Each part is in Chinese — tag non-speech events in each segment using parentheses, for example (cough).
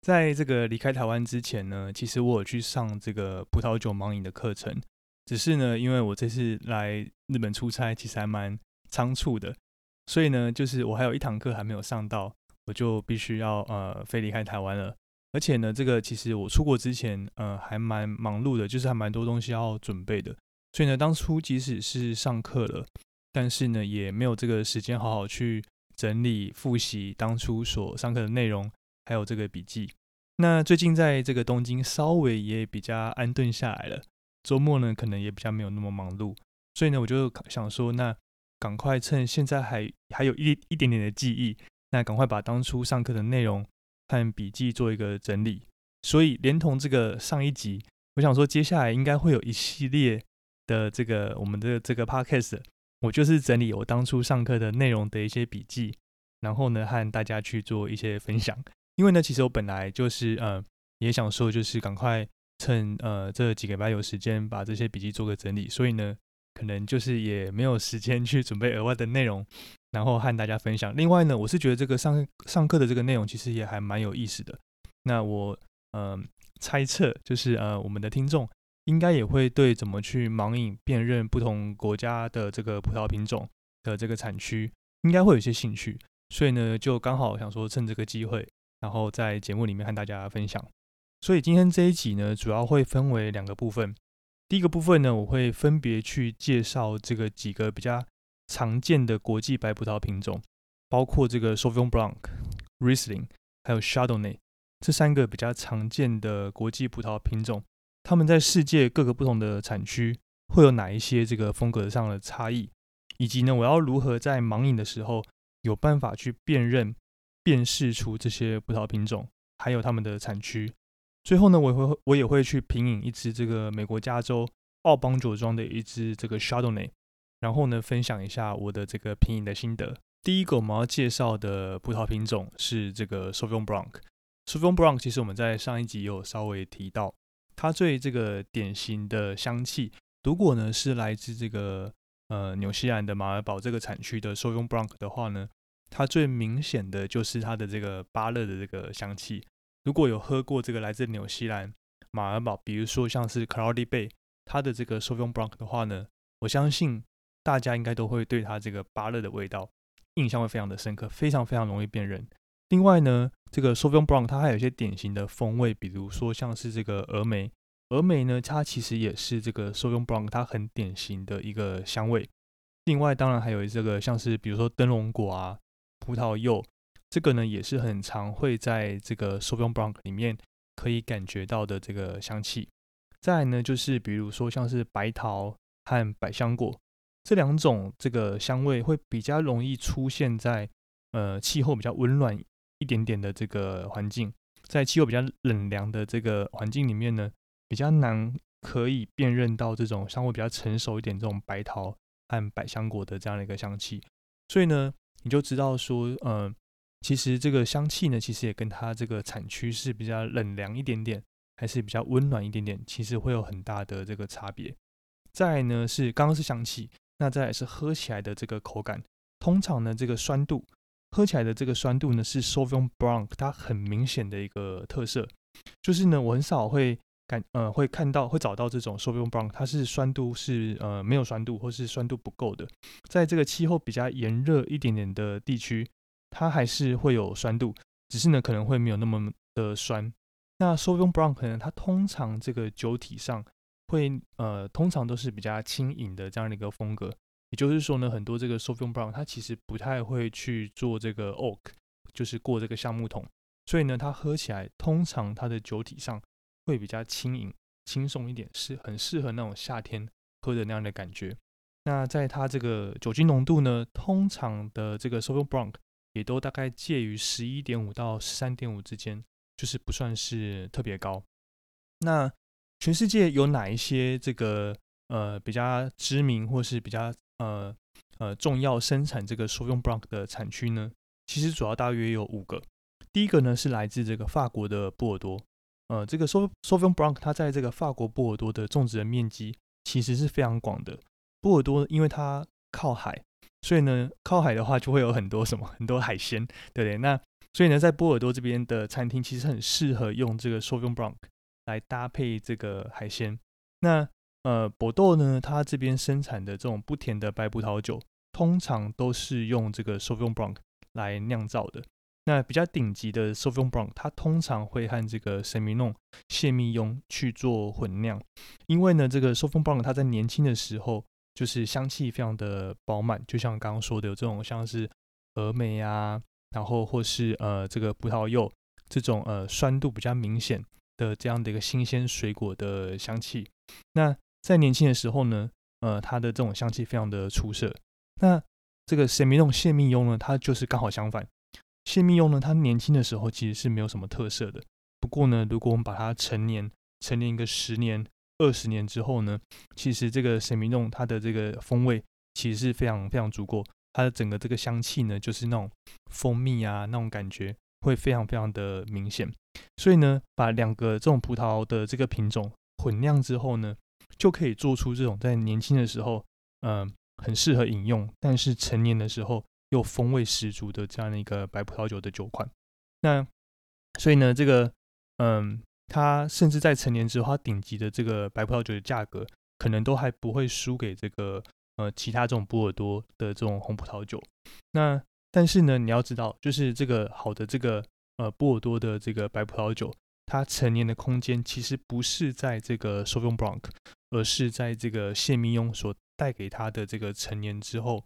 在这个离开台湾之前呢，其实我有去上这个葡萄酒盲饮的课程，只是呢，因为我这次来日本出差，其实还蛮仓促的，所以呢，就是我还有一堂课还没有上到，我就必须要呃飞离开台湾了。而且呢，这个其实我出国之前，呃，还蛮忙碌的，就是还蛮多东西要准备的。所以呢，当初即使是上课了，但是呢，也没有这个时间好好去整理复习当初所上课的内容，还有这个笔记。那最近在这个东京稍微也比较安顿下来了，周末呢可能也比较没有那么忙碌，所以呢，我就想说，那赶快趁现在还还有一一点点的记忆，那赶快把当初上课的内容和笔记做一个整理。所以连同这个上一集，我想说，接下来应该会有一系列。的这个我们的这个 podcast，我就是整理我当初上课的内容的一些笔记，然后呢和大家去做一些分享。因为呢，其实我本来就是呃也想说，就是赶快趁呃这几个礼拜有时间把这些笔记做个整理，所以呢可能就是也没有时间去准备额外的内容，然后和大家分享。另外呢，我是觉得这个上上课的这个内容其实也还蛮有意思的。那我嗯猜测就是呃我们的听众。应该也会对怎么去盲饮辨认不同国家的这个葡萄品种的这个产区，应该会有些兴趣，所以呢，就刚好想说趁这个机会，然后在节目里面和大家分享。所以今天这一集呢，主要会分为两个部分。第一个部分呢，我会分别去介绍这个几个比较常见的国际白葡萄品种，包括这个 Sauvignon Blanc、Riesling 还有 Chardonnay 这三个比较常见的国际葡萄品种。他们在世界各个不同的产区会有哪一些这个风格上的差异，以及呢，我要如何在盲饮的时候有办法去辨认、辨识出这些葡萄品种，还有它们的产区。最后呢，我会我也会去品饮一支这个美国加州奥邦酒庄的一支这个 Chardonnay，然后呢，分享一下我的这个品饮的心得。第一个我们要介绍的葡萄品种是这个 Sauvignon Blanc。Sauvignon Blanc 其实我们在上一集有稍微提到。它最这个典型的香气，如果呢是来自这个呃纽西兰的马尔堡这个产区的 Sauvignon Blanc 的话呢，它最明显的就是它的这个芭乐的这个香气。如果有喝过这个来自纽西兰马尔堡，比如说像是 Cloudy Bay 它的这个 Sauvignon Blanc 的话呢，我相信大家应该都会对它这个芭乐的味道印象会非常的深刻，非常非常容易辨认。另外呢，这个 Sauvignon Blanc 它还有一些典型的风味，比如说像是这个峨眉，峨眉呢，它其实也是这个 Sauvignon Blanc 它很典型的一个香味。另外，当然还有这个像是比如说灯笼果啊、葡萄柚，这个呢也是很常会在这个 Sauvignon Blanc 里面可以感觉到的这个香气。再来呢，就是比如说像是白桃和百香果这两种这个香味会比较容易出现在呃气候比较温暖。一点点的这个环境，在气候比较冷凉的这个环境里面呢，比较难可以辨认到这种香味比较成熟一点这种白桃和百香果的这样的一个香气。所以呢，你就知道说，呃，其实这个香气呢，其实也跟它这个产区是比较冷凉一点点，还是比较温暖一点点，其实会有很大的这个差别。再呢是刚刚是香气，那再来是喝起来的这个口感，通常呢这个酸度。喝起来的这个酸度呢，是 Sauvignon Blanc 它很明显的一个特色，就是呢，我很少会感呃会看到会找到这种 Sauvignon Blanc 它是酸度是呃没有酸度或是酸度不够的，在这个气候比较炎热一点点的地区，它还是会有酸度，只是呢可能会没有那么的酸。那 Sauvignon Blanc 可能它通常这个酒体上会呃通常都是比较轻盈的这样的一个风格。也就是说呢，很多这个 Sauvignon Blanc 它其实不太会去做这个 oak，就是过这个橡木桶，所以呢，它喝起来通常它的酒体上会比较轻盈、轻松一点，是很适合那种夏天喝的那样的感觉。那在它这个酒精浓度呢，通常的这个 Sauvignon Blanc 也都大概介于十一点五到十三点五之间，就是不算是特别高。那全世界有哪一些这个呃比较知名或是比较呃呃重要生产这个 Sauvignon Blanc 的产区呢？其实主要大约有五个。第一个呢是来自这个法国的波尔多，呃，这个 Sauvignon Blanc 它在这个法国波尔多的种植的面积其实是非常广的。波尔多因为它靠海，所以呢靠海的话就会有很多什么很多海鲜，对不对？那所以呢在波尔多这边的餐厅其实很适合用这个 s o v i g n Blanc。来搭配这个海鲜。那呃，博豆呢，它这边生产的这种不甜的白葡萄酒，通常都是用这个 s o v i g n Blanc 来酿造的。那比较顶级的 Sauvignon Blanc，它通常会和这个神明弄谢密雍去做混酿。因为呢，这个 Sauvignon Blanc 它在年轻的时候就是香气非常的饱满，就像刚刚说的，有这种像是峨眉啊，然后或是呃这个葡萄柚这种呃酸度比较明显。的这样的一个新鲜水果的香气，那在年轻的时候呢，呃，它的这种香气非常的出色。那这个神明弄谢密雍呢，它就是刚好相反。谢密用呢，它年轻的时候其实是没有什么特色的。不过呢，如果我们把它陈年，陈年一个十年、二十年之后呢，其实这个神明弄它的这个风味其实是非常非常足够。它的整个这个香气呢，就是那种蜂蜜啊那种感觉。会非常非常的明显，所以呢，把两个这种葡萄的这个品种混酿之后呢，就可以做出这种在年轻的时候，嗯，很适合饮用，但是成年的时候又风味十足的这样的一个白葡萄酒的酒款。那所以呢，这个，嗯，它甚至在成年之后，它顶级的这个白葡萄酒的价格，可能都还不会输给这个呃其他这种波尔多的这种红葡萄酒。那但是呢，你要知道，就是这个好的这个呃波尔多的这个白葡萄酒，它成年的空间其实不是在这个 s o v i o n b r o n c 而是在这个谢密庸所带给它的这个成年之后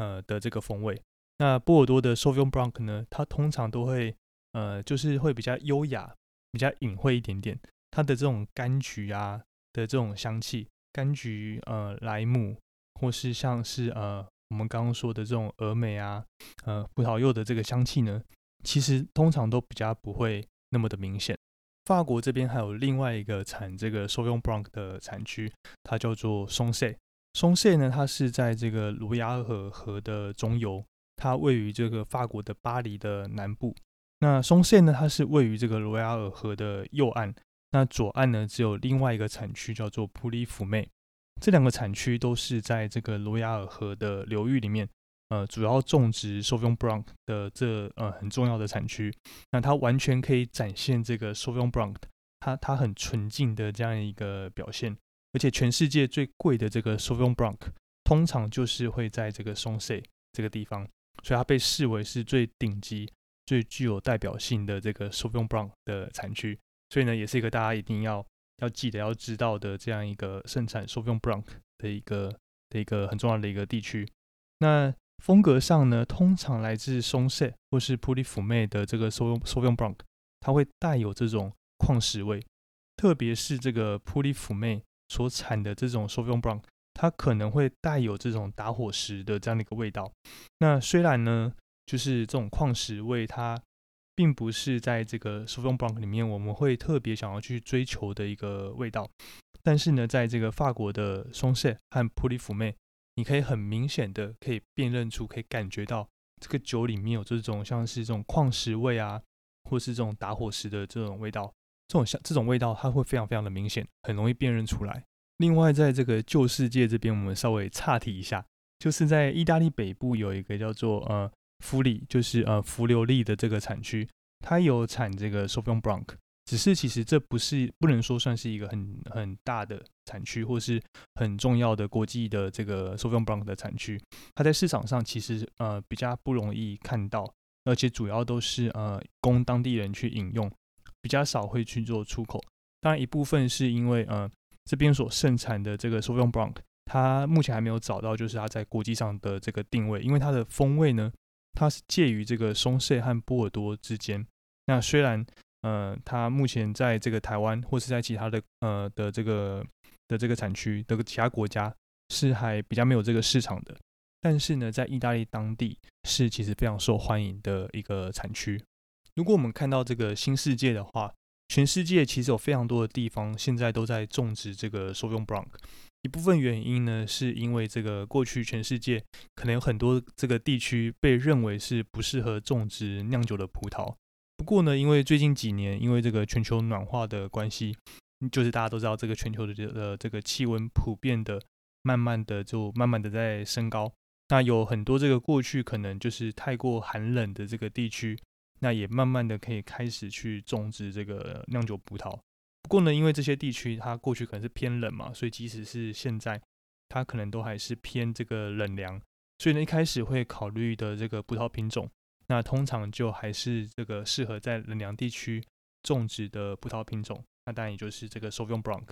呃的这个风味。那波尔多的 Sauvignon Blanc 呢，它通常都会呃就是会比较优雅、比较隐晦一点点，它的这种柑橘啊的这种香气，柑橘呃莱姆，或是像是呃。我们刚刚说的这种峨眉啊，呃，葡萄柚的这个香气呢，其实通常都比较不会那么的明显。法国这边还有另外一个产这个 Sauvignon Blanc 的产区，它叫做松塞。松塞呢，它是在这个卢亚尔河的中游，它位于这个法国的巴黎的南部。那松塞呢，它是位于这个卢亚尔河的右岸，那左岸呢，只有另外一个产区叫做普里福妹。这两个产区都是在这个罗亚尔河的流域里面，呃，主要种植 Sauvignon Blanc 的这呃很重要的产区。那它完全可以展现这个 Sauvignon Blanc 它它很纯净的这样一个表现。而且全世界最贵的这个 Sauvignon Blanc 通常就是会在这个松塞这个地方，所以它被视为是最顶级、最具有代表性的这个 Sauvignon Blanc 的产区。所以呢，也是一个大家一定要。要记得要知道的这样一个盛产 Sauvignon Blanc 的一个的一个很重要的一个地区。那风格上呢，通常来自松塞或是普利福妹的这个 Sauvignon Blanc，它会带有这种矿石味，特别是这个普利福妹所产的这种 s o u v i g n Blanc，它可能会带有这种打火石的这样的一个味道。那虽然呢，就是这种矿石味它。并不是在这个 s o u v i g n Blanc 里面，我们会特别想要去追求的一个味道。但是呢，在这个法国的松塞和普里福妹，你可以很明显的可以辨认出，可以感觉到这个酒里面有这种像是这种矿石味啊，或是这种打火石的这种味道。这种像这种味道，它会非常非常的明显，很容易辨认出来。另外，在这个旧世界这边，我们稍微岔题一下，就是在意大利北部有一个叫做呃。弗里就是呃福留利的这个产区，它有产这个 s o f i o n b r o n c 只是其实这不是不能说算是一个很很大的产区，或是很重要的国际的这个 s o f i o n b r o n c 的产区。它在市场上其实呃比较不容易看到，而且主要都是呃供当地人去饮用，比较少会去做出口。当然一部分是因为呃这边所盛产的这个 s o u v i g n Blanc，它目前还没有找到就是它在国际上的这个定位，因为它的风味呢，它是介于这个松塞和波尔多之间。那虽然呃，它目前在这个台湾或是在其他的呃的这个的这个产区的其他国家是还比较没有这个市场的，但是呢，在意大利当地是其实非常受欢迎的一个产区。如果我们看到这个新世界的话，全世界其实有非常多的地方现在都在种植这个 Sauvignon Blanc。一部分原因呢，是因为这个过去全世界可能有很多这个地区被认为是不适合种植酿酒的葡萄。不过呢，因为最近几年因为这个全球暖化的关系，就是大家都知道这个全球的呃这个气温普遍的慢慢的就慢慢的在升高。那有很多这个过去可能就是太过寒冷的这个地区。那也慢慢的可以开始去种植这个酿酒葡萄。不过呢，因为这些地区它过去可能是偏冷嘛，所以即使是现在，它可能都还是偏这个冷凉。所以呢，一开始会考虑的这个葡萄品种，那通常就还是这个适合在冷凉地区种植的葡萄品种。那当然也就是这个 Sauvignon Blanc。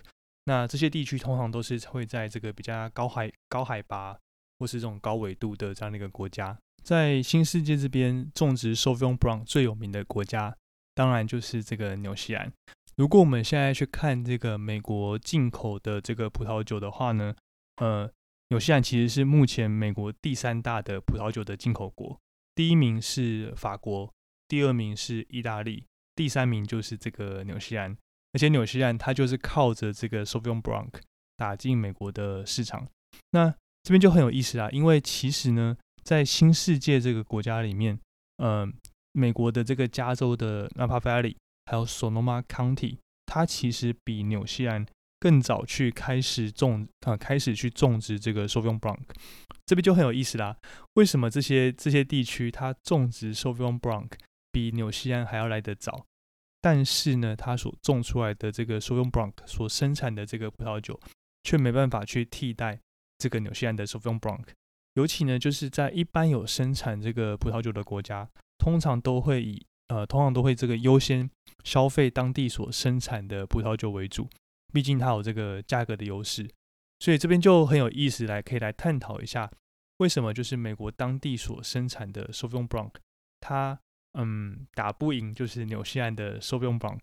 那这些地区通常都是会在这个比较高海高海拔或是这种高纬度的这样的一个国家。在新世界这边种植 Sauvignon Blanc 最有名的国家，当然就是这个纽西兰。如果我们现在去看这个美国进口的这个葡萄酒的话呢，呃，纽西兰其实是目前美国第三大的葡萄酒的进口国，第一名是法国，第二名是意大利，第三名就是这个纽西兰。而且纽西兰它就是靠着这个 Sauvignon Blanc 打进美国的市场。那这边就很有意思啦，因为其实呢。在新世界这个国家里面，呃，美国的这个加州的 Napa Valley，还有 Sonoma County，它其实比纽西兰更早去开始种啊，开始去种植这个 Sauvignon Blanc。这边就很有意思啦。为什么这些这些地区它种植 Sauvignon Blanc 比纽西兰还要来得早？但是呢，它所种出来的这个 Sauvignon Blanc 所生产的这个葡萄酒，却没办法去替代这个纽西兰的 Sauvignon Blanc。尤其呢，就是在一般有生产这个葡萄酒的国家，通常都会以呃，通常都会这个优先消费当地所生产的葡萄酒为主，毕竟它有这个价格的优势。所以这边就很有意思，来可以来探讨一下，为什么就是美国当地所生产的 Sauvignon Blanc，它嗯打不赢就是纽西兰的 Sauvignon Blanc，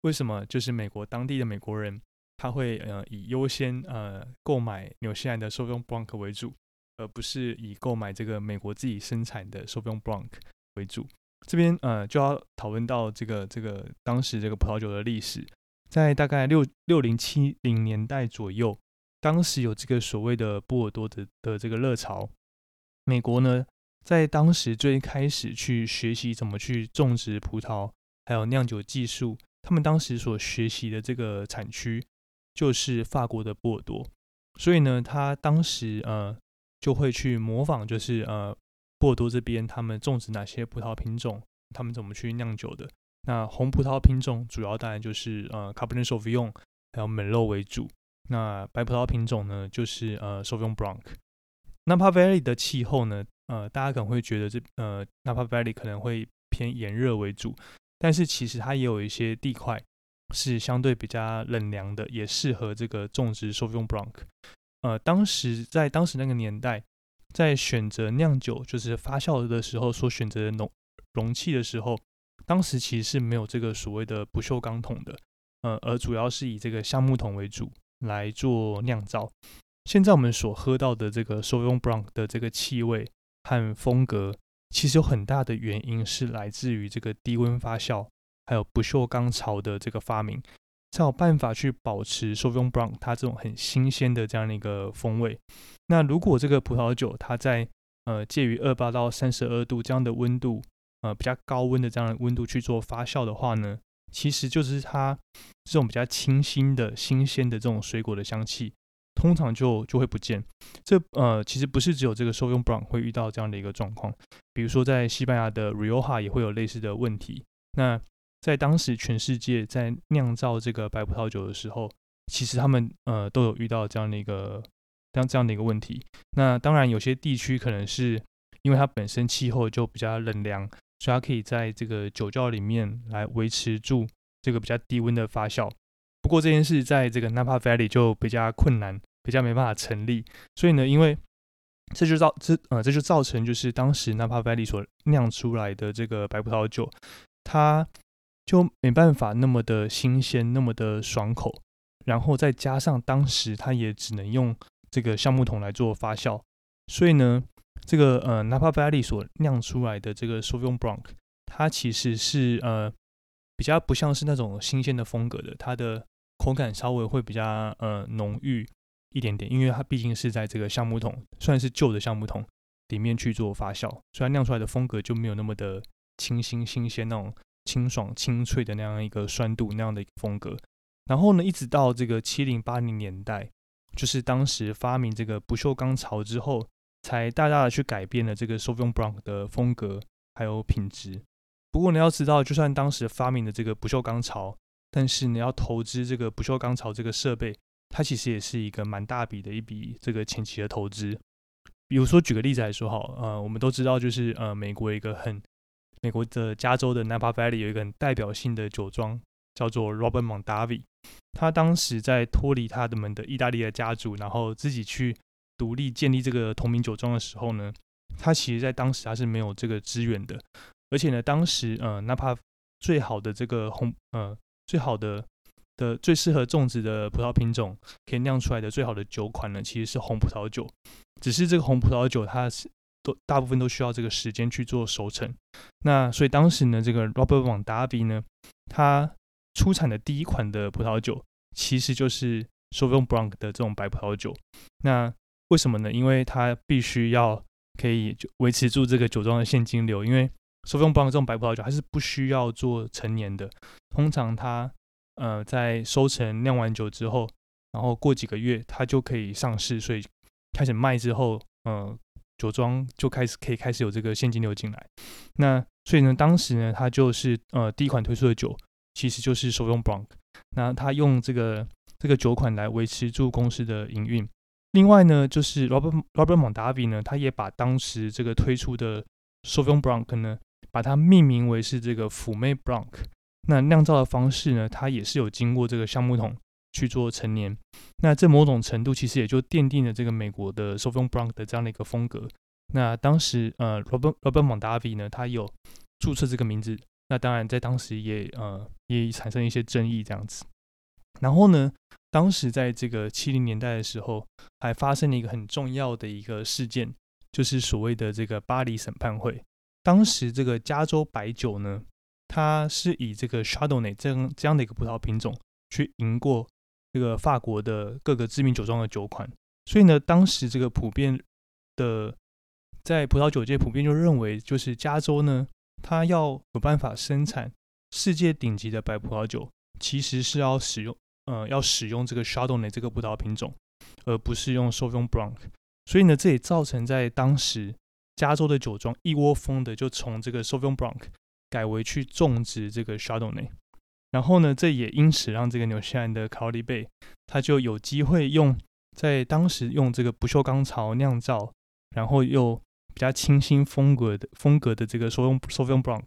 为什么就是美国当地的美国人他会呃以优先呃购买纽西兰的 Sauvignon Blanc 为主？而不是以购买这个美国自己生产的 Sauvignon Blanc 为主。这边呃就要讨论到这个这个当时这个葡萄酒的历史，在大概六六零七零年代左右，当时有这个所谓的波尔多的的这个热潮。美国呢，在当时最开始去学习怎么去种植葡萄，还有酿酒技术，他们当时所学习的这个产区就是法国的波尔多。所以呢，他当时呃。就会去模仿，就是呃波尔多这边他们种植哪些葡萄品种，他们怎么去酿酒的。那红葡萄品种主要当然就是呃 Cabernet Sauvignon 还有美露为主。那白葡萄品种呢，就是呃 Sauvignon Blanc。Napa Valley 的气候呢，呃大家可能会觉得这呃 Napa Valley 可能会偏炎热为主，但是其实它也有一些地块是相对比较冷凉的，也适合这个种植 Sauvignon Blanc。呃，当时在当时那个年代，在选择酿酒就是发酵的时候所选择的容容器的时候，当时其实是没有这个所谓的不锈钢桶的，呃，而主要是以这个橡木桶为主来做酿造。现在我们所喝到的这个 s o y o n Brown 的这个气味和风格，其实有很大的原因是来自于这个低温发酵，还有不锈钢槽的这个发明。才有办法去保持 Sauvignon Blanc 它这种很新鲜的这样的一个风味。那如果这个葡萄酒它在呃介于二八到三十二度这样的温度，呃比较高温的这样的温度去做发酵的话呢，其实就是它这种比较清新的新鲜的这种水果的香气，通常就就会不见。这呃其实不是只有这个 Sauvignon Blanc 会遇到这样的一个状况，比如说在西班牙的 Rioja 也会有类似的问题。那在当时，全世界在酿造这个白葡萄酒的时候，其实他们呃都有遇到这样的一个这样这样的一个问题。那当然，有些地区可能是因为它本身气候就比较冷凉，所以它可以在这个酒窖里面来维持住这个比较低温的发酵。不过这件事在这个 Napa Valley 就比较困难，比较没办法成立。所以呢，因为这就造这呃这就造成就是当时 Napa Valley 所酿出来的这个白葡萄酒，它就没办法那么的新鲜，那么的爽口。然后再加上当时它也只能用这个橡木桶来做发酵，所以呢，这个呃 Napa Valley 所酿出来的这个 Sauvignon Blanc，它其实是呃比较不像是那种新鲜的风格的，它的口感稍微会比较呃浓郁一点点，因为它毕竟是在这个橡木桶，算是旧的橡木桶里面去做发酵，所以酿出来的风格就没有那么的清新、新鲜那种清爽、清脆的那样一个酸度那样的一个风格。然后呢，一直到这个七零八零年代，就是当时发明这个不锈钢槽之后，才大大的去改变了这个 Sauvignon Blanc 的风格还有品质。不过你要知道，就算当时发明的这个不锈钢槽，但是你要投资这个不锈钢槽这个设备，它其实也是一个蛮大笔的一笔这个前期的投资。比如说举个例子来说，好，呃，我们都知道，就是呃，美国一个很美国的加州的 Napa Valley 有一个很代表性的酒庄。叫做 Robert Mondavi，他当时在脱离他的们的意大利的家族，然后自己去独立建立这个同名酒庄的时候呢，他其实在当时他是没有这个资源的，而且呢，当时呃，哪怕最好的这个红呃最好的的最适合种植的葡萄品种，可以酿出来的最好的酒款呢，其实是红葡萄酒，只是这个红葡萄酒它是都大部分都需要这个时间去做熟成，那所以当时呢，这个 Robert Mondavi 呢，他出产的第一款的葡萄酒，其实就是 Sauvignon Blanc 的这种白葡萄酒。那为什么呢？因为它必须要可以就维持住这个酒庄的现金流。因为 Sauvignon Blanc 这种白葡萄酒，它是不需要做陈年的。通常它呃在收成酿完酒之后，然后过几个月它就可以上市，所以开始卖之后，呃酒庄就开始可以开始有这个现金流进来。那所以呢，当时呢，它就是呃第一款推出的酒。其实就是手用 Blanc，那他用这个这个酒款来维持住公司的营运。另外呢，就是 Robert Robert Mondavi 呢，他也把当时这个推出的 s o v i o n Blanc 呢，把它命名为是这个妩媚 Blanc。那酿造的方式呢，它也是有经过这个橡木桶去做成年。那这某种程度其实也就奠定了这个美国的 Sauvignon Blanc 的这样的一个风格。那当时呃 Robert Robert Mondavi 呢，他有注册这个名字。那当然，在当时也呃也产生一些争议这样子。然后呢，当时在这个七零年代的时候，还发生了一个很重要的一个事件，就是所谓的这个巴黎审判会。当时这个加州白酒呢，它是以这个 Chardonnay 这样这样的一个葡萄品种去赢过这个法国的各个知名酒庄的酒款。所以呢，当时这个普遍的在葡萄酒界普遍就认为，就是加州呢。它要有办法生产世界顶级的白葡萄酒，其实是要使用，呃，要使用这个 Chardonnay 这个葡萄品种，而不是用 Sauvignon Blanc。所以呢，这也造成在当时加州的酒庄一窝蜂的就从这个 Sauvignon Blanc 改为去种植这个 Chardonnay。然后呢，这也因此让这个纽西兰的考利贝，它就有机会用在当时用这个不锈钢槽酿造，然后又比较清新风格的风格的这个 Sauvignon Sauvignon Blanc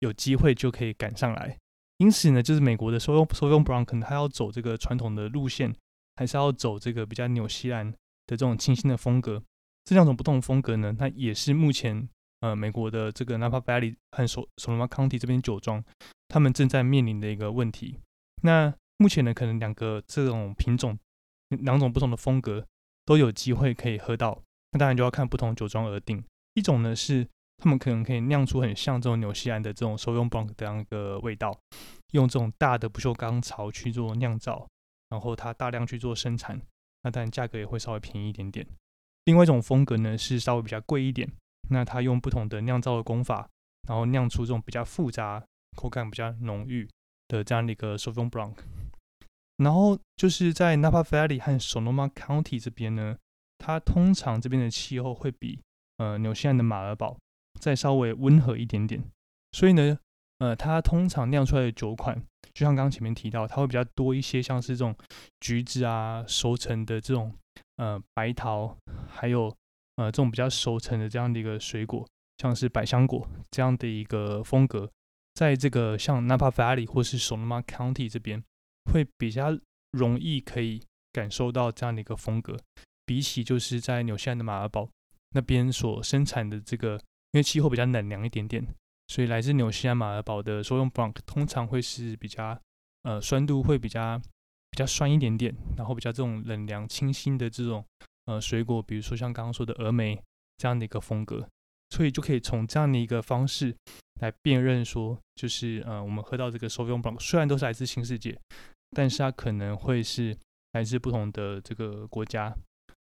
有机会就可以赶上来，因此呢，就是美国的 Sauvignon Sauvignon Blanc 可能它要走这个传统的路线，还是要走这个比较纽西兰的这种清新的风格。这两种不同的风格呢，它也是目前呃美国的这个 Napa Valley 和 Sonoma County 这边酒庄他们正在面临的一个问题。那目前呢，可能两个这种品种两种不同的风格都有机会可以喝到。那当然就要看不同酒庄而定。一种呢是他们可能可以酿出很像这种纽西兰的这种手用 blanc 这样一个味道，用这种大的不锈钢槽去做酿造，然后它大量去做生产，那当然价格也会稍微便宜一点点。另外一种风格呢是稍微比较贵一点，那它用不同的酿造的工法，然后酿出这种比较复杂、口感比较浓郁的这样的一个手用 blanc。然后就是在 Napa Valley 和 Sonoma County 这边呢。它通常这边的气候会比呃纽西兰的马尔堡再稍微温和一点点，所以呢，呃，它通常酿出来的酒款，就像刚刚前面提到，它会比较多一些，像是这种橘子啊、熟成的这种呃白桃，还有呃这种比较熟成的这样的一个水果，像是百香果这样的一个风格，在这个像 Napa Valley 或是 Sonoma County 这边会比较容易可以感受到这样的一个风格，比起就是在纽西兰的马尔堡那边所生产的这个，因为气候比较冷凉一点点，所以来自纽西兰马尔堡的收用 Blanc 通常会是比较呃酸度会比较比较酸一点点，然后比较这种冷凉清新的这种呃水果，比如说像刚刚说的峨眉这样的一个风格。所以就可以从这样的一个方式来辨认，说就是呃，我们喝到这个 Sauvignon Blanc，虽然都是来自新世界，但是它可能会是来自不同的这个国家。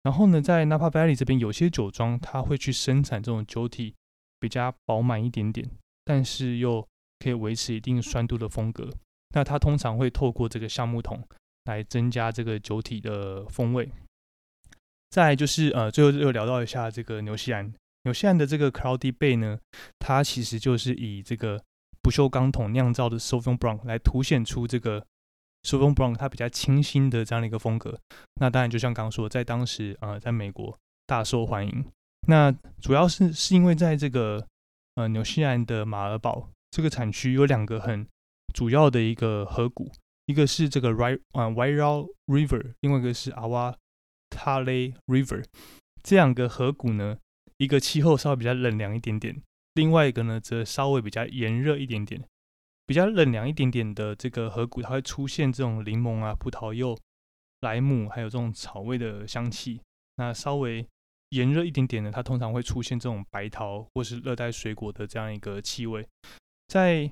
然后呢，在 Napa Valley 这边，有些酒庄它会去生产这种酒体比较饱满一点点，但是又可以维持一定酸度的风格。那它通常会透过这个橡木桶来增加这个酒体的风味。再就是呃，最后又聊到一下这个纽西兰。纽西兰的这个 Cloudy Bay 呢，它其实就是以这个不锈钢桶酿造的 Sauvignon Blanc 来凸显出这个 Sauvignon Blanc 它比较清新的这样的一个风格。那当然，就像刚刚说，在当时呃，在美国大受欢迎。那主要是是因为在这个呃纽西兰的马尔堡这个产区有两个很主要的一个河谷，一个是这个 Ry 啊 Wyrao River，另外一个是 Tale River，这两个河谷呢。一个气候稍微比较冷凉一点点，另外一个呢则稍微比较炎热一点点。比较冷凉一点点的这个河谷，它会出现这种柠檬啊、葡萄柚、莱姆，还有这种草味的香气。那稍微炎热一点点的，它通常会出现这种白桃或是热带水果的这样一个气味。在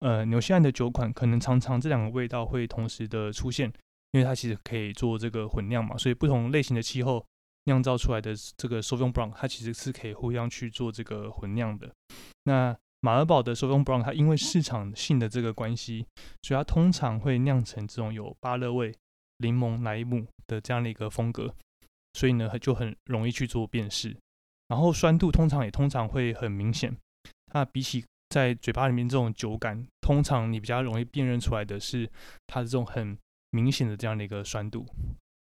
呃纽西兰的酒款，可能常常这两个味道会同时的出现，因为它其实可以做这个混酿嘛，所以不同类型的气候。酿造出来的这个 Sauvignon Blanc，它其实是可以互相去做这个混酿的。那马尔堡的 Sauvignon Blanc，它因为市场性的这个关系，所以它通常会酿成这种有芭乐味、柠檬、莱姆的这样的一个风格，所以呢就很容易去做辨识。然后酸度通常也通常会很明显。那比起在嘴巴里面这种酒感，通常你比较容易辨认出来的是它的这种很明显的这样的一个酸度。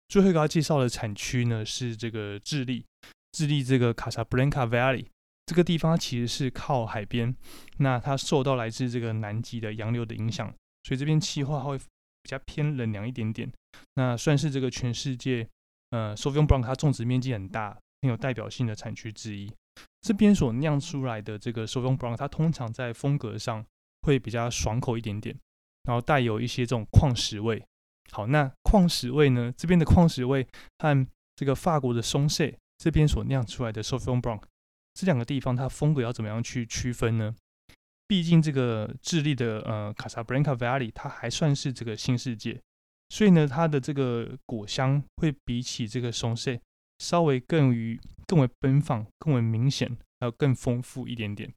最后一个要介绍的产区呢，是这个智利。智利这个卡萨布兰卡 Valley 这个地方其实是靠海边，那它受到来自这个南极的洋流的影响，所以这边气候会比较偏冷凉一点点。那算是这个全世界呃 Sauvignon Blanc 它种植面积很大、很有代表性的产区之一。这边所酿出来的这个 Sauvignon Blanc，它通常在风格上会比较爽口一点点，然后带有一些这种矿石味。好，那矿石味呢？这边的矿石味和这个法国的松塞这边所酿出来的 Sauvignon Blanc 这两个地方，它风格要怎么样去区分呢？毕竟这个智利的呃卡萨布兰卡 Valley 它还算是这个新世界，所以呢，它的这个果香会比起这个松塞稍微更于更为奔放、更为明显，还有更丰富一点点。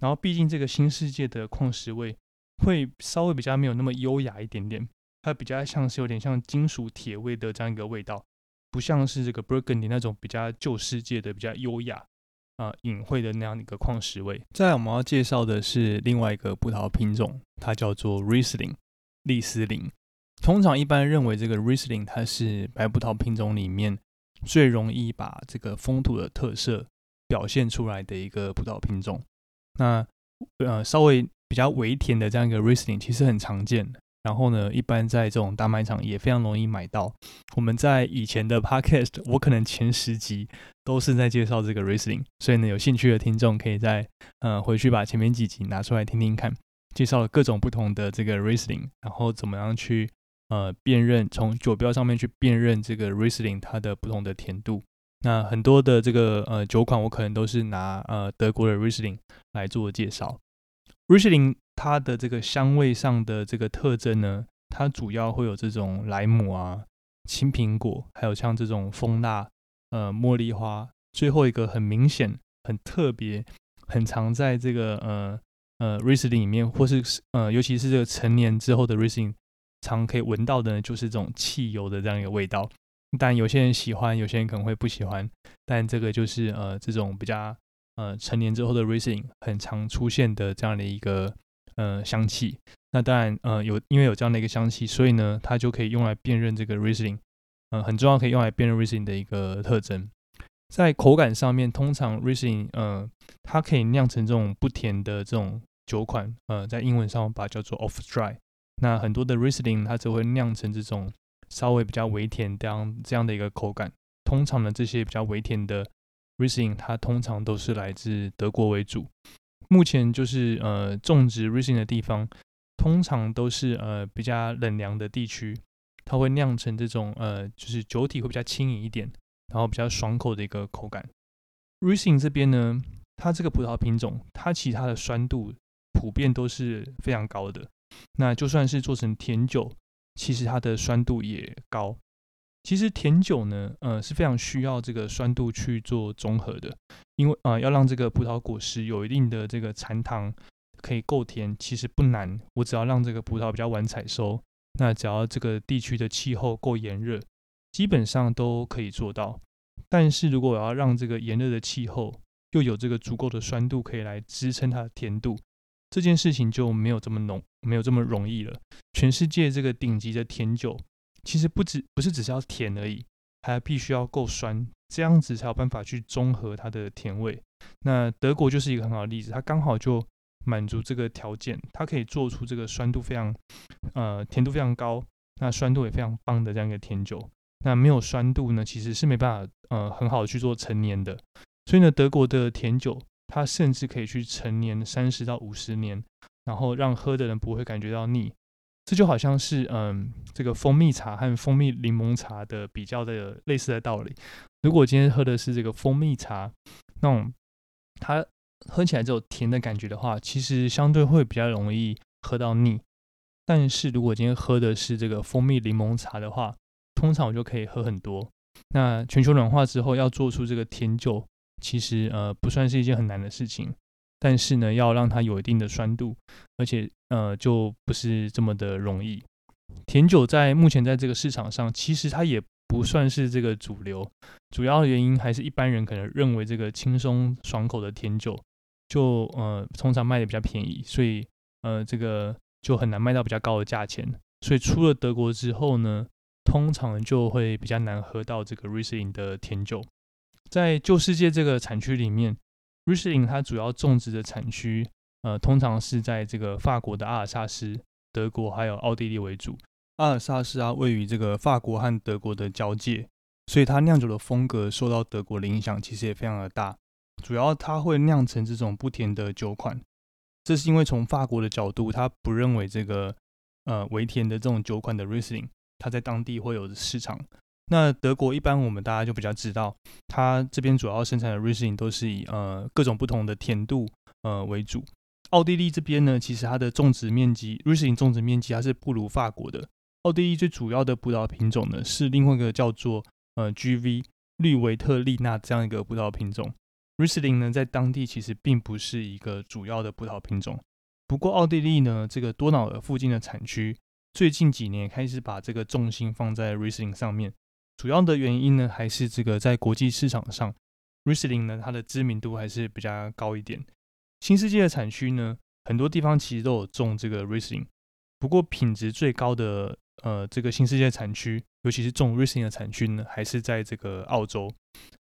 然后，毕竟这个新世界的矿石味会稍微比较没有那么优雅一点点。它比较像是有点像金属铁味的这样一个味道，不像是这个 Burgundy 那种比较旧世界的、比较优雅啊、隐晦的那样的一个矿石味。再来，我们要介绍的是另外一个葡萄品种，它叫做 Riesling 利斯林。通常一般认为这个 Riesling 它是白葡萄品种里面最容易把这个风土的特色表现出来的一个葡萄品种。那呃，稍微比较微甜的这样一个 Riesling 其实很常见的。然后呢，一般在这种大卖场也非常容易买到。我们在以前的 podcast，我可能前十集都是在介绍这个 Riesling，所以呢，有兴趣的听众可以在呃回去把前面几集拿出来听听看，介绍了各种不同的这个 Riesling，然后怎么样去呃辨认，从酒标上面去辨认这个 Riesling 它的不同的甜度。那很多的这个呃酒款，我可能都是拿呃德国的 Riesling 来做介绍。Riesling 它的这个香味上的这个特征呢，它主要会有这种莱姆啊、青苹果，还有像这种蜂蜡、呃茉莉花。最后一个很明显、很特别、很常在这个呃呃 Riesling 里面，或是呃尤其是这个成年之后的 Riesling，常可以闻到的呢，就是这种汽油的这样一个味道。但有些人喜欢，有些人可能会不喜欢。但这个就是呃这种比较。呃，成年之后的 Riesling 很常出现的这样的一个呃香气，那当然呃有因为有这样的一个香气，所以呢它就可以用来辨认这个 Riesling，呃很重要可以用来辨认 Riesling 的一个特征。在口感上面，通常 Riesling 呃它可以酿成这种不甜的这种酒款，呃在英文上把它叫做 off dry。那很多的 Riesling 它则会酿成这种稍微比较微甜这样这样的一个口感。通常呢，这些比较微甜的 Riesling 它通常都是来自德国为主。目前就是呃种植 resin 的地方，通常都是呃比较冷凉的地区，它会酿成这种呃就是酒体会比较轻盈一点，然后比较爽口的一个口感。Riesling 这边呢，它这个葡萄品种，它其他的酸度普遍都是非常高的。那就算是做成甜酒，其实它的酸度也高。其实甜酒呢，呃是非常需要这个酸度去做综合的，因为啊要让这个葡萄果实有一定的这个残糖，可以够甜，其实不难。我只要让这个葡萄比较晚采收，那只要这个地区的气候够炎热，基本上都可以做到。但是如果我要让这个炎热的气候又有这个足够的酸度，可以来支撑它的甜度，这件事情就没有这么浓，没有这么容易了。全世界这个顶级的甜酒。其实不止不是只是要甜而已，还必须要够酸，这样子才有办法去中和它的甜味。那德国就是一个很好的例子，它刚好就满足这个条件，它可以做出这个酸度非常，呃，甜度非常高，那酸度也非常棒的这样一个甜酒。那没有酸度呢，其实是没办法，呃，很好的去做陈年的。所以呢，德国的甜酒它甚至可以去陈年三十到五十年，然后让喝的人不会感觉到腻。这就好像是嗯，这个蜂蜜茶和蜂蜜柠檬茶的比较的类似的道理。如果今天喝的是这个蜂蜜茶，那种它喝起来这种甜的感觉的话，其实相对会比较容易喝到腻。但是如果今天喝的是这个蜂蜜柠檬茶的话，通常我就可以喝很多。那全球暖化之后要做出这个甜酒，其实呃不算是一件很难的事情。但是呢，要让它有一定的酸度，而且呃，就不是这么的容易。甜酒在目前在这个市场上，其实它也不算是这个主流。主要的原因还是一般人可能认为这个轻松爽口的甜酒，就呃通常卖的比较便宜，所以呃这个就很难卖到比较高的价钱。所以出了德国之后呢，通常就会比较难喝到这个 Riesling 的甜酒。在旧世界这个产区里面。Riesling 它主要种植的产区，呃，通常是在这个法国的阿尔萨斯、德国还有奥地利为主。阿尔萨斯啊，位于这个法国和德国的交界，所以它酿酒的风格受到德国的影响，其实也非常的大。主要它会酿成这种不甜的酒款，这是因为从法国的角度，他不认为这个呃微甜的这种酒款的 Riesling，它在当地会有市场。那德国一般我们大家就比较知道，它这边主要生产的 Riesling 都是以呃各种不同的甜度呃为主。奥地利这边呢，其实它的种植面积 Riesling 种植面积它是不如法国的。奥地利最主要的葡萄品种呢是另外一个叫做呃 GV 绿维特利纳这样一个葡萄品种。Riesling 呢在当地其实并不是一个主要的葡萄品种。不过奥地利呢这个多瑙河附近的产区最近几年开始把这个重心放在 Riesling 上面。主要的原因呢，还是这个在国际市场上，Riesling 呢，它的知名度还是比较高一点。新世界的产区呢，很多地方其实都有种这个 Riesling，不过品质最高的呃这个新世界产区，尤其是种 Riesling 的产区呢，还是在这个澳洲。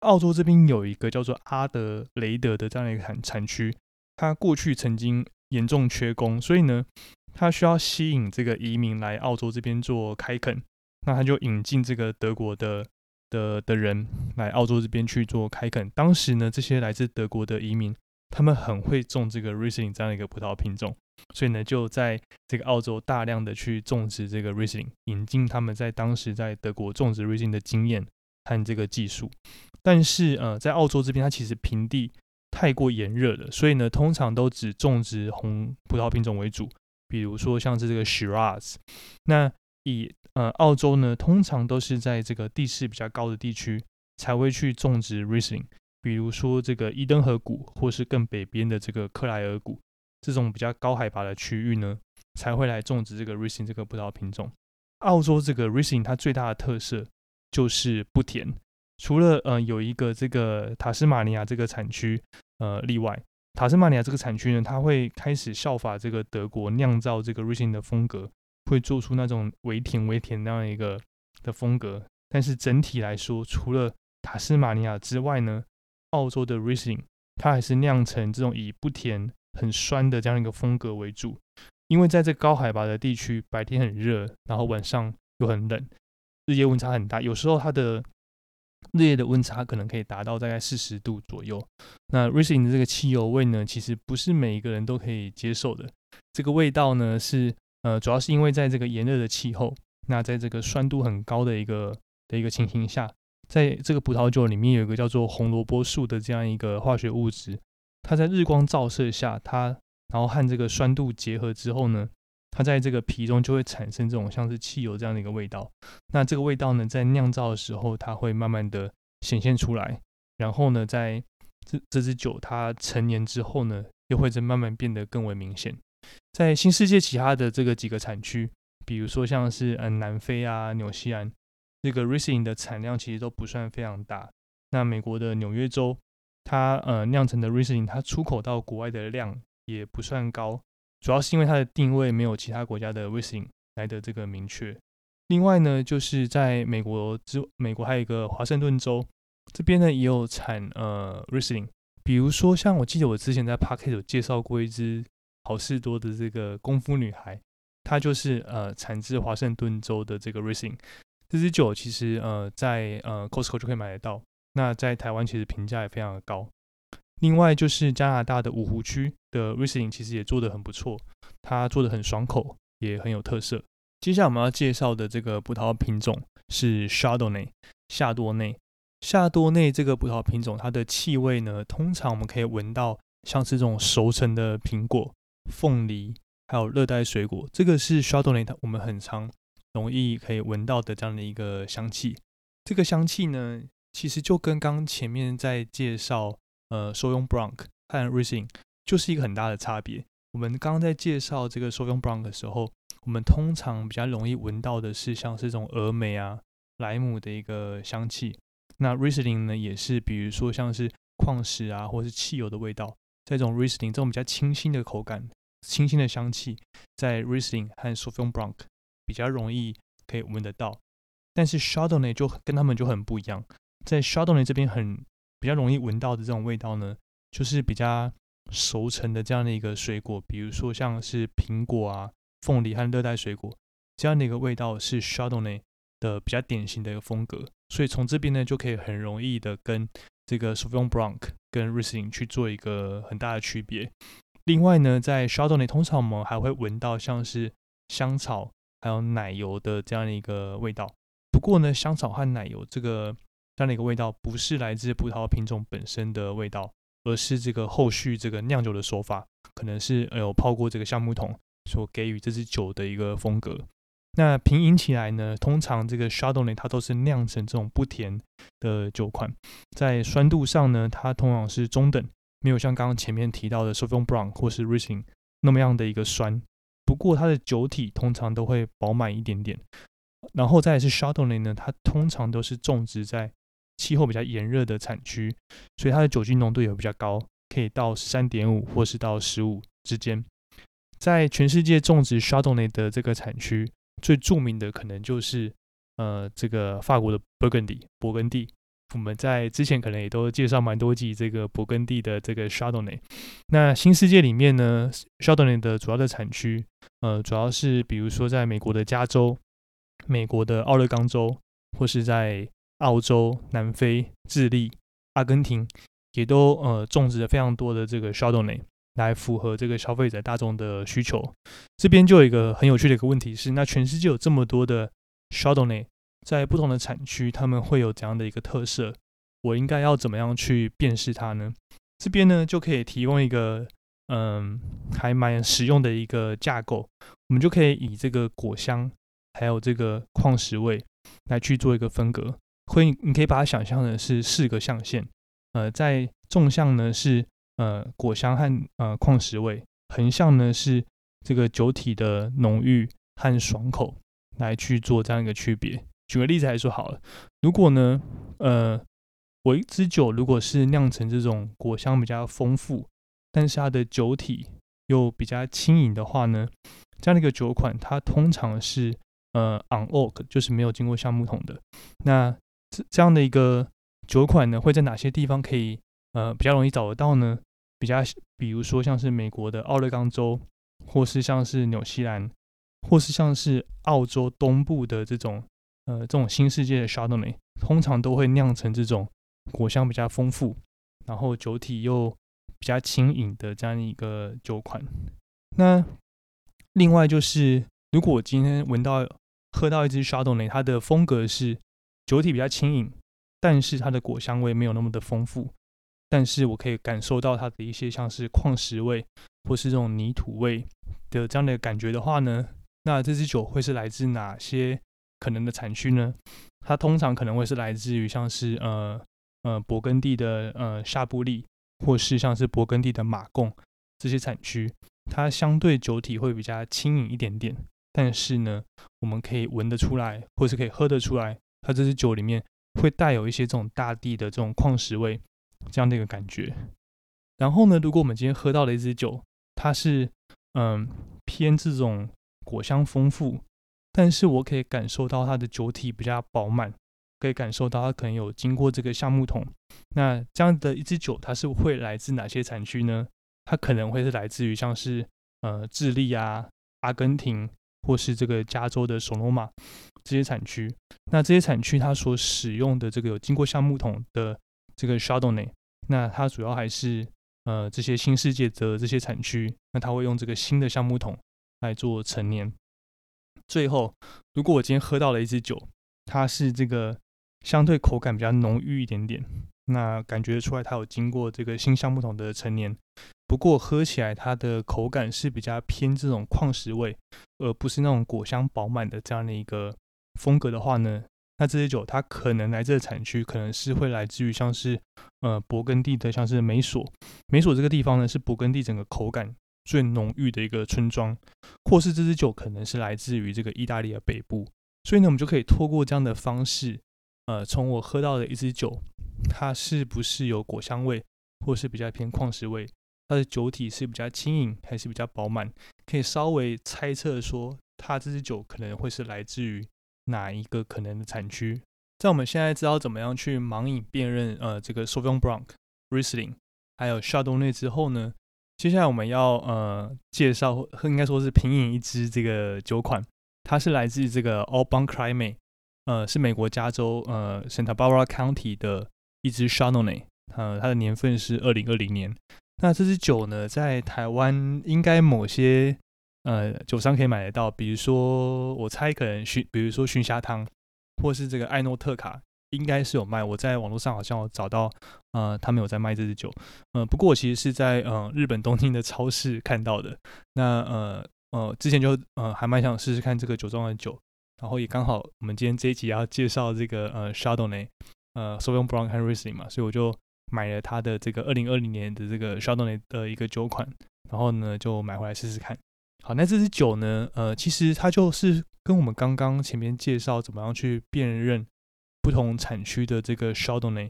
澳洲这边有一个叫做阿德雷德的这样的一个产产区，它过去曾经严重缺工，所以呢，它需要吸引这个移民来澳洲这边做开垦。那他就引进这个德国的的的人来澳洲这边去做开垦。当时呢，这些来自德国的移民，他们很会种这个 Riesling 这样的一个葡萄品种，所以呢，就在这个澳洲大量的去种植这个 Riesling，引进他们在当时在德国种植 Riesling 的经验和这个技术。但是呃，在澳洲这边，它其实平地太过炎热了，所以呢，通常都只种植红葡萄品种为主，比如说像是这个 Shiraz。那以呃，澳洲呢，通常都是在这个地势比较高的地区才会去种植 Riesling，比如说这个伊登河谷，或是更北边的这个克莱尔谷，这种比较高海拔的区域呢，才会来种植这个 Riesling 这个葡萄品种。澳洲这个 Riesling 它最大的特色就是不甜，除了呃有一个这个塔斯马尼亚这个产区呃例外，塔斯马尼亚这个产区呢，它会开始效法这个德国酿造这个 Riesling 的风格。会做出那种微甜微甜那样一个的风格，但是整体来说，除了塔斯马尼亚之外呢，澳洲的 Riesling 它还是酿成这种以不甜、很酸的这样一个风格为主。因为在这高海拔的地区，白天很热，然后晚上又很冷，日夜温差很大，有时候它的日夜的温差可能可以达到大概四十度左右。那 Riesling 的这个汽油味呢，其实不是每一个人都可以接受的。这个味道呢，是呃，主要是因为在这个炎热的气候，那在这个酸度很高的一个的一个情形下，在这个葡萄酒里面有一个叫做红萝卜素的这样一个化学物质，它在日光照射下，它然后和这个酸度结合之后呢，它在这个皮中就会产生这种像是汽油这样的一个味道。那这个味道呢，在酿造的时候，它会慢慢的显现出来。然后呢，在这这支酒它成年之后呢，又会在慢慢变得更为明显。在新世界其他的这个几个产区，比如说像是嗯南非啊、纽西兰，这个 Riesling 的产量其实都不算非常大。那美国的纽约州，它呃酿成的 Riesling，它出口到国外的量也不算高，主要是因为它的定位没有其他国家的 Riesling 来的这个明确。另外呢，就是在美国之美国还有一个华盛顿州这边呢，也有产呃 Riesling，比如说像我记得我之前在 Park 有介绍过一支。好事多的这个功夫女孩，她就是呃产自华盛顿州的这个 Rising 这支酒其实呃在呃 Costco 就可以买得到，那在台湾其实评价也非常的高。另外就是加拿大的五湖区的 Rising 其实也做的很不错，它做的很爽口，也很有特色。接下来我们要介绍的这个葡萄品种是 Chardonnay 夏多内。夏多内这个葡萄品种，它的气味呢，通常我们可以闻到像是这种熟成的苹果。凤梨还有热带水果，这个是 Chardonnay，我们很常容易可以闻到的这样的一个香气。这个香气呢，其实就跟刚前面在介绍呃 Sauvignon Blanc 和 Riesling 就是一个很大的差别。我们刚刚在介绍这个 Sauvignon Blanc 的时候，我们通常比较容易闻到的是像是这种峨眉啊、莱姆的一个香气。那 Riesling 呢，也是比如说像是矿石啊，或是汽油的味道。在这种 Riesling 这种比较清新的口感。清新的香气在 Riesling 和 Sauvignon Blanc 比较容易可以闻得到，但是 Chardonnay 就跟他们就很不一样。在 Chardonnay 这边很比较容易闻到的这种味道呢，就是比较熟成的这样的一个水果，比如说像是苹果啊、凤梨和热带水果这样的一个味道是 Chardonnay 的比较典型的一个风格。所以从这边呢就可以很容易的跟这个 Sauvignon Blanc 跟 Riesling 去做一个很大的区别。另外呢，在 Shardony 通常我们还会闻到像是香草还有奶油的这样的一个味道。不过呢，香草和奶油这个这样的一个味道，不是来自葡萄品种本身的味道，而是这个后续这个酿酒的手法，可能是有泡过这个橡木桶所给予这支酒的一个风格。那品饮起来呢，通常这个 Shardony 它都是酿成这种不甜的酒款，在酸度上呢，它通常是中等。没有像刚刚前面提到的 Sauvignon Blanc 或是 Riesling 那么样的一个酸，不过它的酒体通常都会饱满一点点。然后再是 Chardonnay 呢，它通常都是种植在气候比较炎热的产区，所以它的酒精浓度也比较高，可以到十三点五或是到十五之间。在全世界种植 Chardonnay 的这个产区，最著名的可能就是呃这个法国的勃艮第，勃艮第。我们在之前可能也都介绍蛮多集这个勃艮第的这个 Chardonnay。那新世界里面呢，Chardonnay 的主要的产区，呃，主要是比如说在美国的加州、美国的奥勒冈州，或是在澳洲、南非、智利、阿根廷，也都呃种植了非常多的这个 Chardonnay 来符合这个消费者大众的需求。这边就有一个很有趣的一个问题是，那全世界有这么多的 Chardonnay。在不同的产区，他们会有怎样的一个特色？我应该要怎么样去辨识它呢？这边呢就可以提供一个嗯，还蛮实用的一个架构。我们就可以以这个果香还有这个矿石味来去做一个分隔。会，你可以把它想象的是四个象限。呃，在纵向呢是呃果香和呃矿石味，横向呢是这个酒体的浓郁和爽口，来去做这样一个区别。举个例子来说好了，如果呢，呃，我一支酒如果是酿成这种果香比较丰富，但是它的酒体又比较轻盈的话呢，这样的一个酒款，它通常是呃 on oak，就是没有经过橡木桶的。那这这样的一个酒款呢，会在哪些地方可以呃比较容易找得到呢？比较比如说像是美国的奥勒冈州，或是像是纽西兰，或是像是澳洲东部的这种呃这种新世界的 Chardonnay，通常都会酿成这种果香比较丰富，然后酒体又比较轻盈的这样一个酒款。那另外就是，如果我今天闻到喝到一支 Chardonnay，它的风格是酒体比较轻盈，但是它的果香味没有那么的丰富。但是我可以感受到它的一些像是矿石味，或是这种泥土味的这样的感觉的话呢，那这支酒会是来自哪些可能的产区呢？它通常可能会是来自于像是呃呃勃艮第的呃夏布利，或是像是勃艮第的马贡这些产区，它相对酒体会比较轻盈一点点。但是呢，我们可以闻得出来，或是可以喝得出来，它这支酒里面会带有一些这种大地的这种矿石味。这样的一个感觉，然后呢，如果我们今天喝到的一支酒，它是嗯偏这种果香丰富，但是我可以感受到它的酒体比较饱满，可以感受到它可能有经过这个橡木桶。那这样的一支酒，它是会来自哪些产区呢？它可能会是来自于像是呃智利啊、阿根廷，或是这个加州的索诺玛这些产区。那这些产区它所使用的这个有经过橡木桶的。这个 s h a d o n n a y 那它主要还是呃这些新世界的这些产区，那它会用这个新的橡木桶来做陈年。最后，如果我今天喝到了一支酒，它是这个相对口感比较浓郁一点点，那感觉出来它有经过这个新橡木桶的陈年，不过喝起来它的口感是比较偏这种矿石味，而不是那种果香饱满的这样的一个风格的话呢？那这些酒，它可能来自的产区，可能是会来自于像是，呃，勃艮第的，像是美索。美索这个地方呢，是勃艮第整个口感最浓郁的一个村庄，或是这支酒可能是来自于这个意大利的北部。所以呢，我们就可以透过这样的方式，呃，从我喝到的一支酒，它是不是有果香味，或是比较偏矿石味，它的酒体是比较轻盈还是比较饱满，可以稍微猜测说，它这支酒可能会是来自于。哪一个可能的产区？在我们现在知道怎么样去盲饮辨认，呃，这个 Sauvignon Blanc、Riesling 还有 s h a d o w n a y 之后呢，接下来我们要呃介绍，应该说是品饮一支这个酒款，它是来自这个 Alban c r i m e 呃，是美国加州呃 Santa Barbara County 的一支 Chardonnay，呃，它的年份是二零二零年。那这支酒呢，在台湾应该某些呃，酒商可以买得到，比如说我猜可能熏，比如说熏虾汤，或是这个艾诺特卡，应该是有卖。我在网络上好像有找到，呃，他们有在卖这支酒。呃，不过我其实是在呃日本东京的超市看到的。那呃呃，之前就呃还蛮想试试看这个酒庄的酒，然后也刚好我们今天这一集要介绍这个呃 Chardonnay，呃 Sauvignon Blanc 和 Riesling 嘛，所以我就买了他的这个二零二零年的这个 Chardonnay 的一个酒款，然后呢就买回来试试看。好，那这支酒呢？呃，其实它就是跟我们刚刚前面介绍怎么样去辨认不同产区的这个 Chardonnay，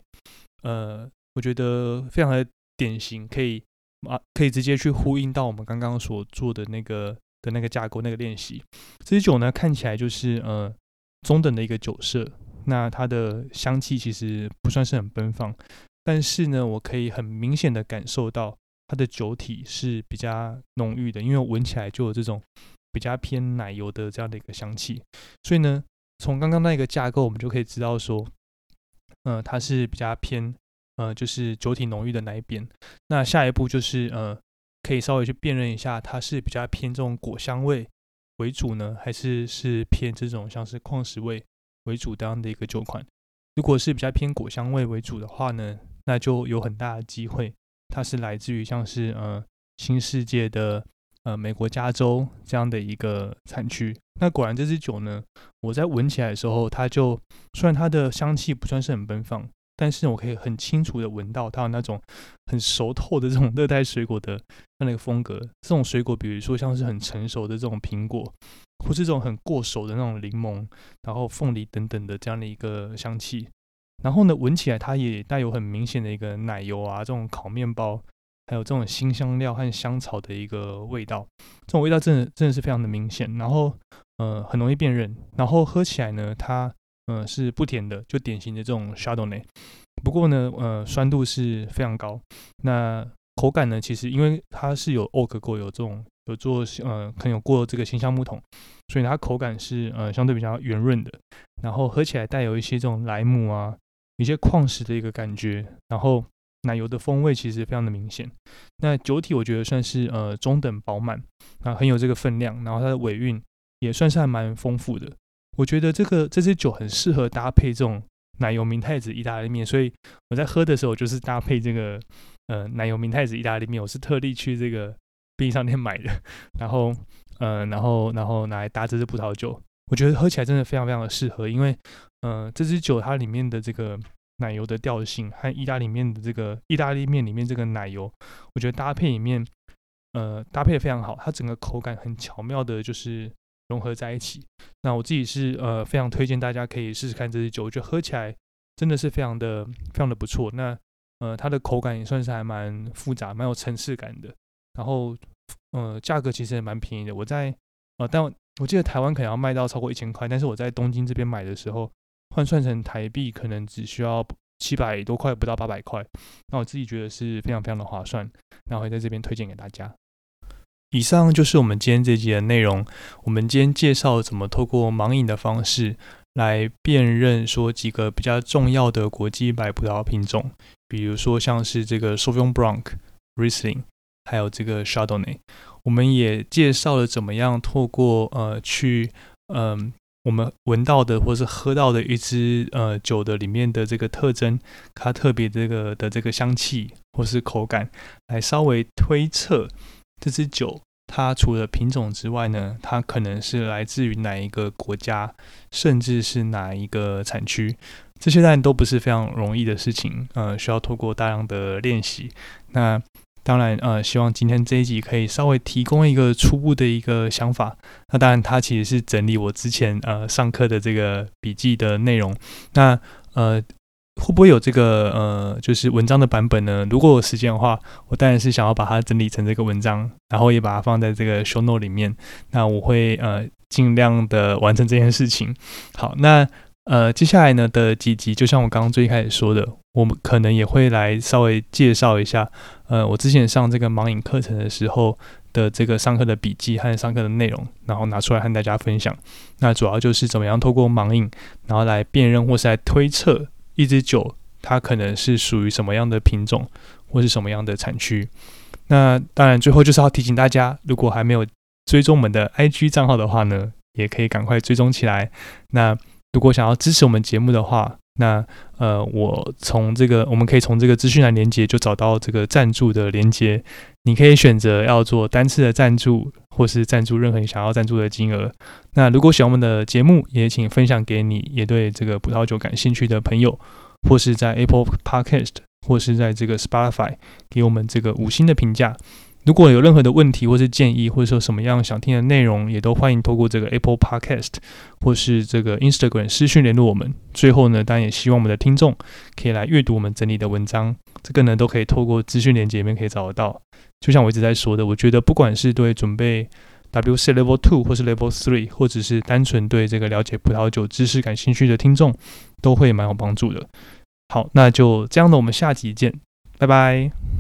呃，我觉得非常的典型，可以啊，可以直接去呼应到我们刚刚所做的那个的那个架构那个练习。这支酒呢，看起来就是呃中等的一个酒色，那它的香气其实不算是很奔放，但是呢，我可以很明显的感受到。它的酒体是比较浓郁的，因为闻起来就有这种比较偏奶油的这样的一个香气，所以呢，从刚刚那个架构，我们就可以知道说，呃，它是比较偏呃，就是酒体浓郁的那一边。那下一步就是呃，可以稍微去辨认一下，它是比较偏这种果香味为主呢，还是是偏这种像是矿石味为主这样的一个酒款。如果是比较偏果香味为主的话呢，那就有很大的机会。它是来自于像是呃新世界的呃美国加州这样的一个产区。那果然这支酒呢，我在闻起来的时候，它就虽然它的香气不算是很奔放，但是我可以很清楚的闻到它有那种很熟透的这种 (laughs) 热带水果的那个风格。这种水果，比如说像是很成熟的这种苹果，或是这种很过熟的那种柠檬，然后凤梨等等的这样的一个香气。然后呢，闻起来它也带有很明显的一个奶油啊，这种烤面包，还有这种新香料和香草的一个味道，这种味道真的真的是非常的明显。然后呃，很容易辨认。然后喝起来呢，它呃是不甜的，就典型的这种 shadowy。不过呢，呃，酸度是非常高。那口感呢，其实因为它是有 oak 过，有这种有做呃，可能有过这个新橡木桶，所以它口感是呃相对比较圆润的，然后喝起来带有一些这种莱姆啊，一些矿石的一个感觉，然后奶油的风味其实非常的明显。那酒体我觉得算是呃中等饱满，啊很有这个分量，然后它的尾韵也算是还蛮丰富的。我觉得这个这支酒很适合搭配这种奶油明太子意大利面，所以我在喝的时候就是搭配这个呃奶油明太子意大利面，我是特地去这个。便利商店买的，(laughs) 然后，呃，然后，然后拿来搭这支葡萄酒，我觉得喝起来真的非常非常的适合，因为，呃，这支酒它里面的这个奶油的调性和意大利面的这个意大利面里面这个奶油，我觉得搭配里面，呃，搭配的非常好，它整个口感很巧妙的，就是融合在一起。那我自己是呃非常推荐大家可以试试看这支酒，我觉得喝起来真的是非常的非常的不错。那，呃，它的口感也算是还蛮复杂，蛮有层次感的。然后，呃，价格其实也蛮便宜的。我在，呃，但我记得台湾可能要卖到超过一千块，但是我在东京这边买的时候，换算成台币可能只需要七百多块，不到八百块。那我自己觉得是非常非常的划算，然后会在这边推荐给大家。以上就是我们今天这集的内容。我们今天介绍怎么透过盲饮的方式来辨认说几个比较重要的国际白葡萄品种，比如说像是这个 Sauvignon Blanc、Riesling。还有这个 Chardonnay，我们也介绍了怎么样透过呃去嗯我们闻到的或是喝到的一支呃酒的里面的这个特征，它特别这个的这个香气或是口感，来稍微推测这支酒它除了品种之外呢，它可能是来自于哪一个国家，甚至是哪一个产区，这些当然都不是非常容易的事情，呃，需要透过大量的练习。那当然，呃，希望今天这一集可以稍微提供一个初步的一个想法。那当然，它其实是整理我之前呃上课的这个笔记的内容。那呃，会不会有这个呃就是文章的版本呢？如果有时间的话，我当然是想要把它整理成这个文章，然后也把它放在这个 show note 里面。那我会呃尽量的完成这件事情。好，那。呃，接下来呢的几集，就像我刚刚最开始说的，我们可能也会来稍微介绍一下，呃，我之前上这个盲影课程的时候的这个上课的笔记和上课的内容，然后拿出来和大家分享。那主要就是怎么样透过盲影，然后来辨认或是来推测一支酒它可能是属于什么样的品种或是什么样的产区。那当然最后就是要提醒大家，如果还没有追踪我们的 IG 账号的话呢，也可以赶快追踪起来。那如果想要支持我们节目的话，那呃，我从这个我们可以从这个资讯栏连接就找到这个赞助的连接，你可以选择要做单次的赞助，或是赞助任何你想要赞助的金额。那如果喜欢我们的节目，也请分享给你也对这个葡萄酒感兴趣的朋友，或是在 Apple Podcast 或是在这个 Spotify 给我们这个五星的评价。如果有任何的问题或是建议，或者说什么样想听的内容，也都欢迎透过这个 Apple Podcast 或是这个 Instagram 私讯联络我们。最后呢，当然也希望我们的听众可以来阅读我们整理的文章，这个呢都可以透过资讯链接里面可以找得到。就像我一直在说的，我觉得不管是对准备 WC Level Two 或是 Level Three，或者是单纯对这个了解葡萄酒知识感兴趣的听众，都会蛮有帮助的。好，那就这样的，我们下集见，拜拜。